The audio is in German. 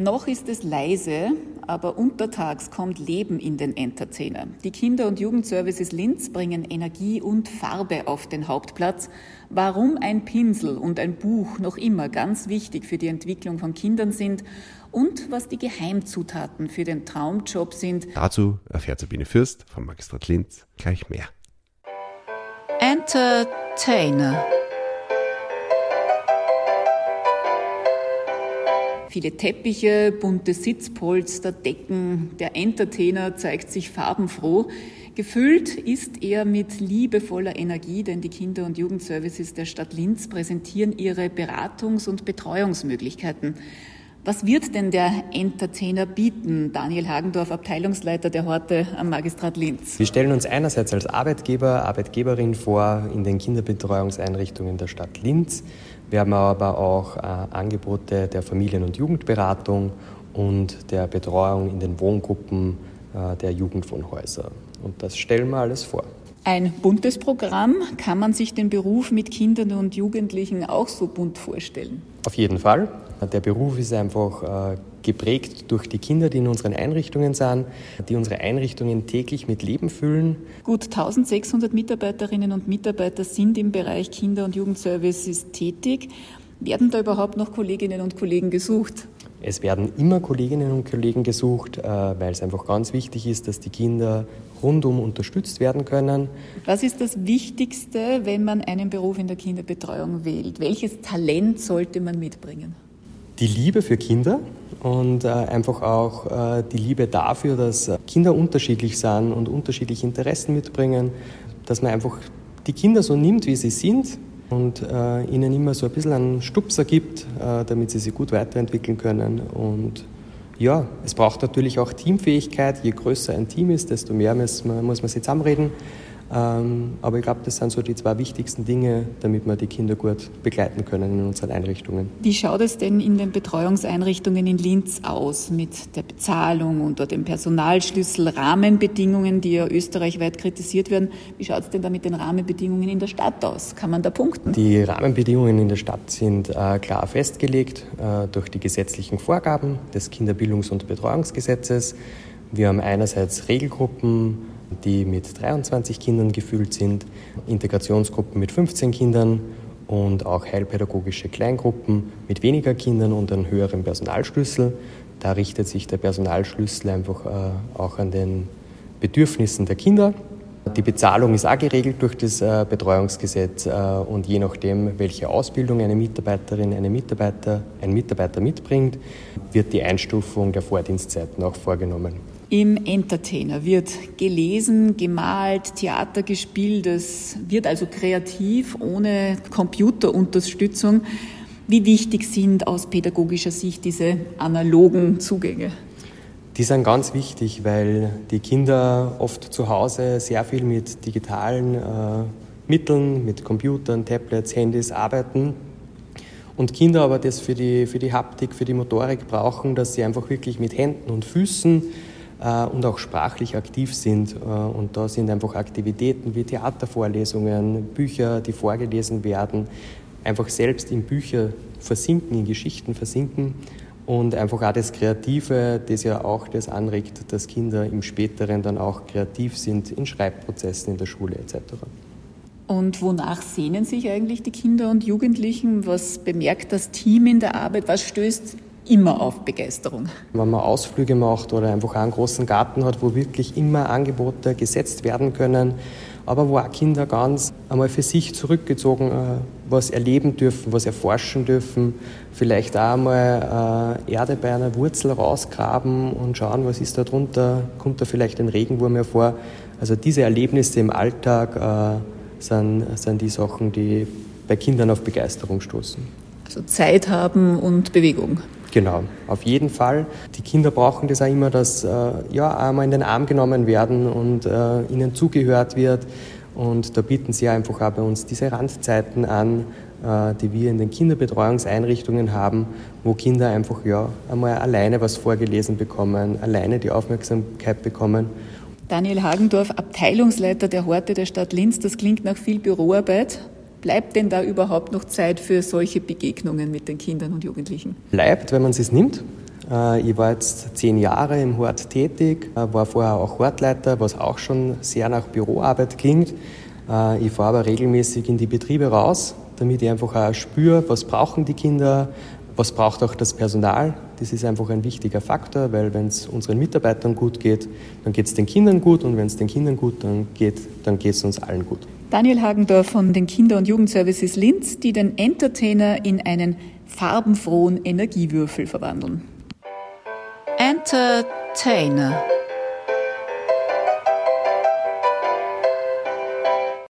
Noch ist es leise, aber untertags kommt Leben in den Entertainer. Die Kinder- und Jugendservices Linz bringen Energie und Farbe auf den Hauptplatz. Warum ein Pinsel und ein Buch noch immer ganz wichtig für die Entwicklung von Kindern sind und was die Geheimzutaten für den Traumjob sind. Dazu erfährt Sabine Fürst vom Magistrat Linz gleich mehr. Entertainer. Viele Teppiche, bunte Sitzpolster, Decken. Der Entertainer zeigt sich farbenfroh. Gefüllt ist er mit liebevoller Energie, denn die Kinder- und Jugendservices der Stadt Linz präsentieren ihre Beratungs- und Betreuungsmöglichkeiten. Was wird denn der Entertainer bieten? Daniel Hagendorf, Abteilungsleiter der Horte am Magistrat Linz. Wir stellen uns einerseits als Arbeitgeber, Arbeitgeberin vor in den Kinderbetreuungseinrichtungen der Stadt Linz. Wir haben aber auch äh, Angebote der Familien- und Jugendberatung und der Betreuung in den Wohngruppen äh, der Jugendwohnhäuser. Und das stellen wir alles vor. Ein buntes Programm. Kann man sich den Beruf mit Kindern und Jugendlichen auch so bunt vorstellen? Auf jeden Fall. Der Beruf ist einfach äh, geprägt durch die Kinder, die in unseren Einrichtungen sind, die unsere Einrichtungen täglich mit Leben füllen. Gut 1600 Mitarbeiterinnen und Mitarbeiter sind im Bereich Kinder- und Jugendservices tätig. Werden da überhaupt noch Kolleginnen und Kollegen gesucht? Es werden immer Kolleginnen und Kollegen gesucht, äh, weil es einfach ganz wichtig ist, dass die Kinder rundum unterstützt werden können. Was ist das Wichtigste, wenn man einen Beruf in der Kinderbetreuung wählt? Welches Talent sollte man mitbringen? Die Liebe für Kinder und äh, einfach auch äh, die Liebe dafür, dass Kinder unterschiedlich sind und unterschiedliche Interessen mitbringen, dass man einfach die Kinder so nimmt, wie sie sind und äh, ihnen immer so ein bisschen einen Stupser gibt, äh, damit sie sich gut weiterentwickeln können. Und ja, es braucht natürlich auch Teamfähigkeit. Je größer ein Team ist, desto mehr muss man, muss man sich zusammenreden. Ähm, aber ich glaube, das sind so die zwei wichtigsten Dinge, damit wir die Kinder gut begleiten können in unseren Einrichtungen. Wie schaut es denn in den Betreuungseinrichtungen in Linz aus mit der Bezahlung unter dem Personalschlüssel, Rahmenbedingungen, die ja österreichweit kritisiert werden? Wie schaut es denn da mit den Rahmenbedingungen in der Stadt aus? Kann man da punkten? Die Rahmenbedingungen in der Stadt sind äh, klar festgelegt äh, durch die gesetzlichen Vorgaben des Kinderbildungs- und Betreuungsgesetzes. Wir haben einerseits Regelgruppen, die mit 23 Kindern gefüllt sind, Integrationsgruppen mit 15 Kindern und auch heilpädagogische Kleingruppen mit weniger Kindern und einem höheren Personalschlüssel. Da richtet sich der Personalschlüssel einfach äh, auch an den Bedürfnissen der Kinder. Die Bezahlung ist auch geregelt durch das äh, Betreuungsgesetz äh, und je nachdem, welche Ausbildung eine Mitarbeiterin, eine Mitarbeiter, ein Mitarbeiter mitbringt, wird die Einstufung der Vordienstzeiten auch vorgenommen. Im Entertainer wird gelesen, gemalt, Theater gespielt. Es wird also kreativ, ohne Computerunterstützung. Wie wichtig sind aus pädagogischer Sicht diese analogen Zugänge? Die sind ganz wichtig, weil die Kinder oft zu Hause sehr viel mit digitalen äh, Mitteln, mit Computern, Tablets, Handys arbeiten. Und Kinder aber das für die, für die Haptik, für die Motorik brauchen, dass sie einfach wirklich mit Händen und Füßen und auch sprachlich aktiv sind. Äh, und da sind einfach Aktivitäten wie Theatervorlesungen, Bücher, die vorgelesen werden, einfach selbst in Bücher versinken, in Geschichten versinken und einfach auch das Kreative, das ja auch das anregt, dass Kinder im späteren dann auch kreativ sind in Schreibprozessen in der Schule etc. Und wonach sehnen sich eigentlich die Kinder und Jugendlichen? Was bemerkt das Team in der Arbeit? Was stößt immer auf Begeisterung. Wenn man Ausflüge macht oder einfach einen großen Garten hat, wo wirklich immer Angebote gesetzt werden können, aber wo auch Kinder ganz einmal für sich zurückgezogen äh, was erleben dürfen, was erforschen dürfen, vielleicht auch einmal äh, Erde bei einer Wurzel rausgraben und schauen, was ist da drunter, kommt da vielleicht ein Regenwurm hervor. Also diese Erlebnisse im Alltag äh, sind, sind die Sachen, die bei Kindern auf Begeisterung stoßen. Also Zeit haben und Bewegung. Genau, auf jeden Fall. Die Kinder brauchen das auch immer, dass äh, ja einmal in den Arm genommen werden und äh, ihnen zugehört wird. Und da bieten sie einfach auch bei uns diese Randzeiten an, äh, die wir in den Kinderbetreuungseinrichtungen haben, wo Kinder einfach ja einmal alleine was vorgelesen bekommen, alleine die Aufmerksamkeit bekommen. Daniel Hagendorf, Abteilungsleiter der Horte der Stadt Linz, das klingt nach viel Büroarbeit. Bleibt denn da überhaupt noch Zeit für solche Begegnungen mit den Kindern und Jugendlichen? Bleibt, wenn man es nimmt. Äh, ich war jetzt zehn Jahre im Hort tätig, äh, war vorher auch Hortleiter, was auch schon sehr nach Büroarbeit klingt. Äh, ich fahre aber regelmäßig in die Betriebe raus, damit ich einfach auch spüre, was brauchen die Kinder, was braucht auch das Personal. Das ist einfach ein wichtiger Faktor, weil wenn es unseren Mitarbeitern gut geht, dann geht es den Kindern gut und wenn es den Kindern gut dann geht, dann geht es uns allen gut. Daniel Hagendorf von den Kinder- und Jugendservices Linz, die den Entertainer in einen farbenfrohen Energiewürfel verwandeln. Entertainer